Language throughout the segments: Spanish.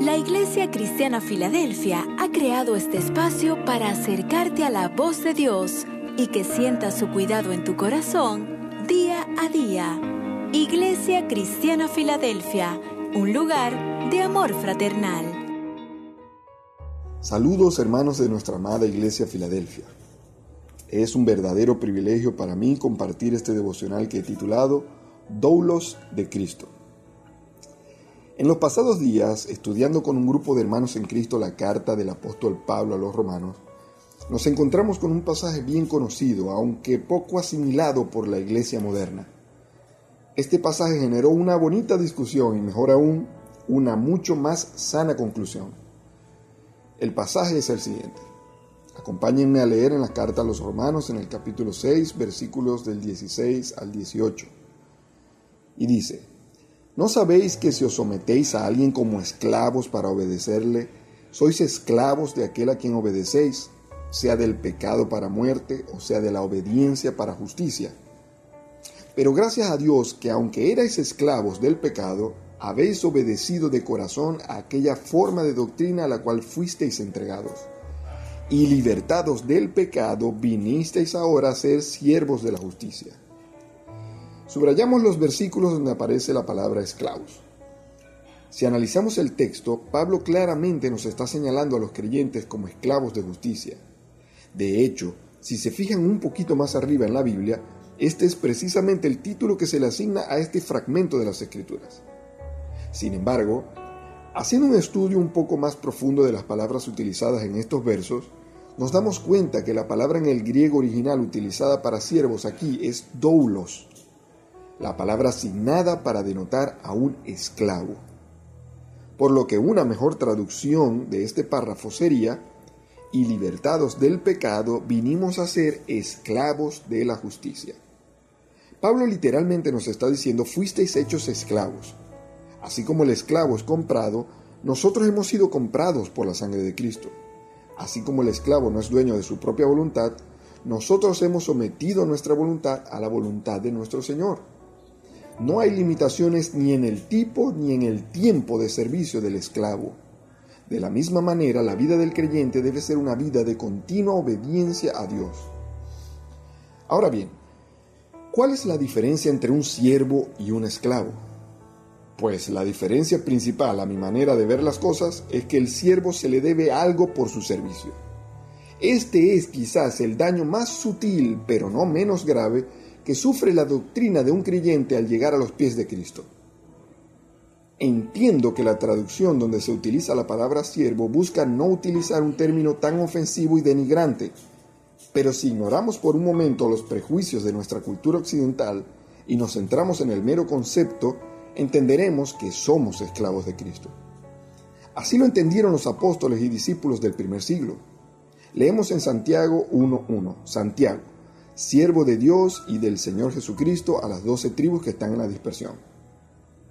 La Iglesia Cristiana Filadelfia ha creado este espacio para acercarte a la voz de Dios y que sientas su cuidado en tu corazón día a día. Iglesia Cristiana Filadelfia, un lugar de amor fraternal. Saludos hermanos de nuestra amada Iglesia Filadelfia. Es un verdadero privilegio para mí compartir este devocional que he titulado Doulos de Cristo. En los pasados días, estudiando con un grupo de hermanos en Cristo la carta del apóstol Pablo a los romanos, nos encontramos con un pasaje bien conocido, aunque poco asimilado por la iglesia moderna. Este pasaje generó una bonita discusión y mejor aún, una mucho más sana conclusión. El pasaje es el siguiente. Acompáñenme a leer en la carta a los romanos en el capítulo 6, versículos del 16 al 18. Y dice, ¿No sabéis que si os sometéis a alguien como esclavos para obedecerle, sois esclavos de aquel a quien obedecéis, sea del pecado para muerte o sea de la obediencia para justicia? Pero gracias a Dios que aunque erais esclavos del pecado, habéis obedecido de corazón a aquella forma de doctrina a la cual fuisteis entregados. Y libertados del pecado, vinisteis ahora a ser siervos de la justicia. Subrayamos los versículos donde aparece la palabra esclavos. Si analizamos el texto, Pablo claramente nos está señalando a los creyentes como esclavos de justicia. De hecho, si se fijan un poquito más arriba en la Biblia, este es precisamente el título que se le asigna a este fragmento de las Escrituras. Sin embargo, haciendo un estudio un poco más profundo de las palabras utilizadas en estos versos, nos damos cuenta que la palabra en el griego original utilizada para siervos aquí es doulos, la palabra asignada para denotar a un esclavo. Por lo que una mejor traducción de este párrafo sería, y libertados del pecado, vinimos a ser esclavos de la justicia. Pablo literalmente nos está diciendo, fuisteis hechos esclavos. Así como el esclavo es comprado, nosotros hemos sido comprados por la sangre de Cristo. Así como el esclavo no es dueño de su propia voluntad, nosotros hemos sometido nuestra voluntad a la voluntad de nuestro Señor. No hay limitaciones ni en el tipo ni en el tiempo de servicio del esclavo. De la misma manera, la vida del creyente debe ser una vida de continua obediencia a Dios. Ahora bien, ¿cuál es la diferencia entre un siervo y un esclavo? Pues la diferencia principal a mi manera de ver las cosas es que el siervo se le debe algo por su servicio. Este es quizás el daño más sutil, pero no menos grave, que sufre la doctrina de un creyente al llegar a los pies de Cristo. Entiendo que la traducción donde se utiliza la palabra siervo busca no utilizar un término tan ofensivo y denigrante, pero si ignoramos por un momento los prejuicios de nuestra cultura occidental y nos centramos en el mero concepto, entenderemos que somos esclavos de Cristo. Así lo entendieron los apóstoles y discípulos del primer siglo. Leemos en Santiago 1.1, Santiago, siervo de Dios y del Señor Jesucristo a las doce tribus que están en la dispersión.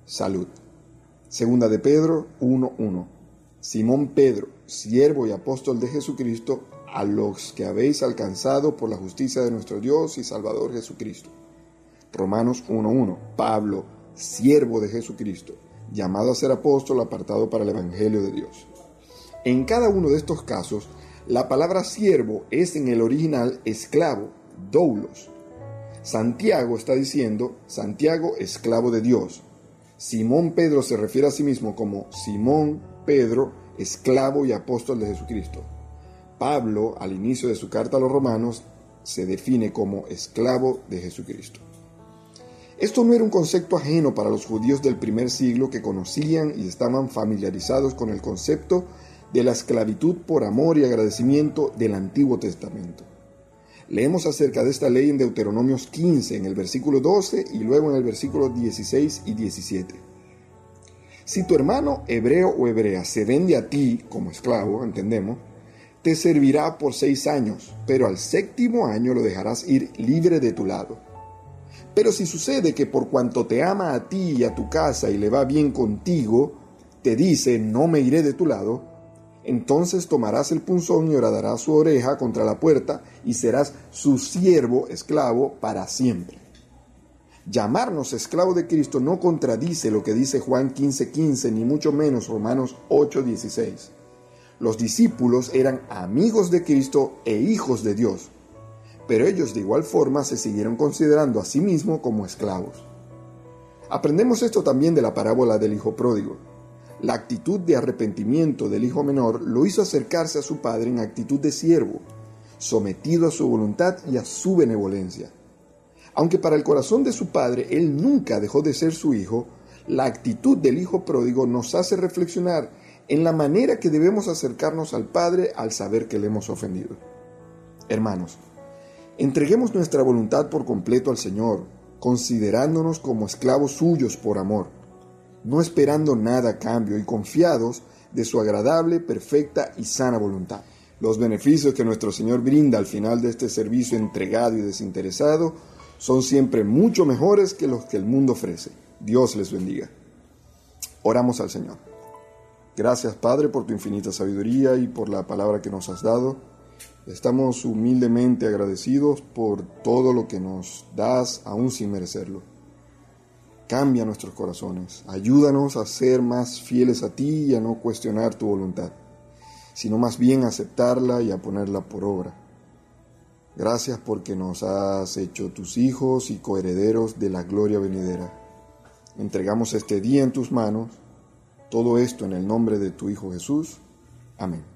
Salud. Segunda de Pedro 1.1. Simón Pedro, siervo y apóstol de Jesucristo, a los que habéis alcanzado por la justicia de nuestro Dios y Salvador Jesucristo. Romanos 1.1. Pablo, siervo de Jesucristo, llamado a ser apóstol apartado para el Evangelio de Dios. En cada uno de estos casos, la palabra siervo es en el original esclavo, doulos. Santiago está diciendo, Santiago, esclavo de Dios. Simón Pedro se refiere a sí mismo como Simón Pedro, esclavo y apóstol de Jesucristo. Pablo, al inicio de su carta a los romanos, se define como esclavo de Jesucristo. Esto no era un concepto ajeno para los judíos del primer siglo que conocían y estaban familiarizados con el concepto de la esclavitud por amor y agradecimiento del Antiguo Testamento. Leemos acerca de esta ley en Deuteronomios 15, en el versículo 12 y luego en el versículo 16 y 17. Si tu hermano hebreo o hebrea se vende a ti como esclavo, entendemos, te servirá por seis años, pero al séptimo año lo dejarás ir libre de tu lado. Pero si sucede que por cuanto te ama a ti y a tu casa y le va bien contigo, te dice, no me iré de tu lado, entonces tomarás el punzón y horadarás su oreja contra la puerta y serás su siervo esclavo para siempre. Llamarnos esclavo de Cristo no contradice lo que dice Juan 15:15, 15, ni mucho menos Romanos 8:16. Los discípulos eran amigos de Cristo e hijos de Dios, pero ellos de igual forma se siguieron considerando a sí mismos como esclavos. Aprendemos esto también de la parábola del Hijo Pródigo. La actitud de arrepentimiento del hijo menor lo hizo acercarse a su padre en actitud de siervo, sometido a su voluntad y a su benevolencia. Aunque para el corazón de su padre él nunca dejó de ser su hijo, la actitud del hijo pródigo nos hace reflexionar en la manera que debemos acercarnos al Padre al saber que le hemos ofendido. Hermanos, entreguemos nuestra voluntad por completo al Señor, considerándonos como esclavos suyos por amor, no esperando nada a cambio y confiados de su agradable, perfecta y sana voluntad. Los beneficios que nuestro Señor brinda al final de este servicio entregado y desinteresado son siempre mucho mejores que los que el mundo ofrece. Dios les bendiga. Oramos al Señor. Gracias Padre por tu infinita sabiduría y por la palabra que nos has dado. Estamos humildemente agradecidos por todo lo que nos das aún sin merecerlo. Cambia nuestros corazones, ayúdanos a ser más fieles a ti y a no cuestionar tu voluntad, sino más bien a aceptarla y a ponerla por obra. Gracias porque nos has hecho tus hijos y coherederos de la gloria venidera. Entregamos este día en tus manos, todo esto en el nombre de tu Hijo Jesús. Amén.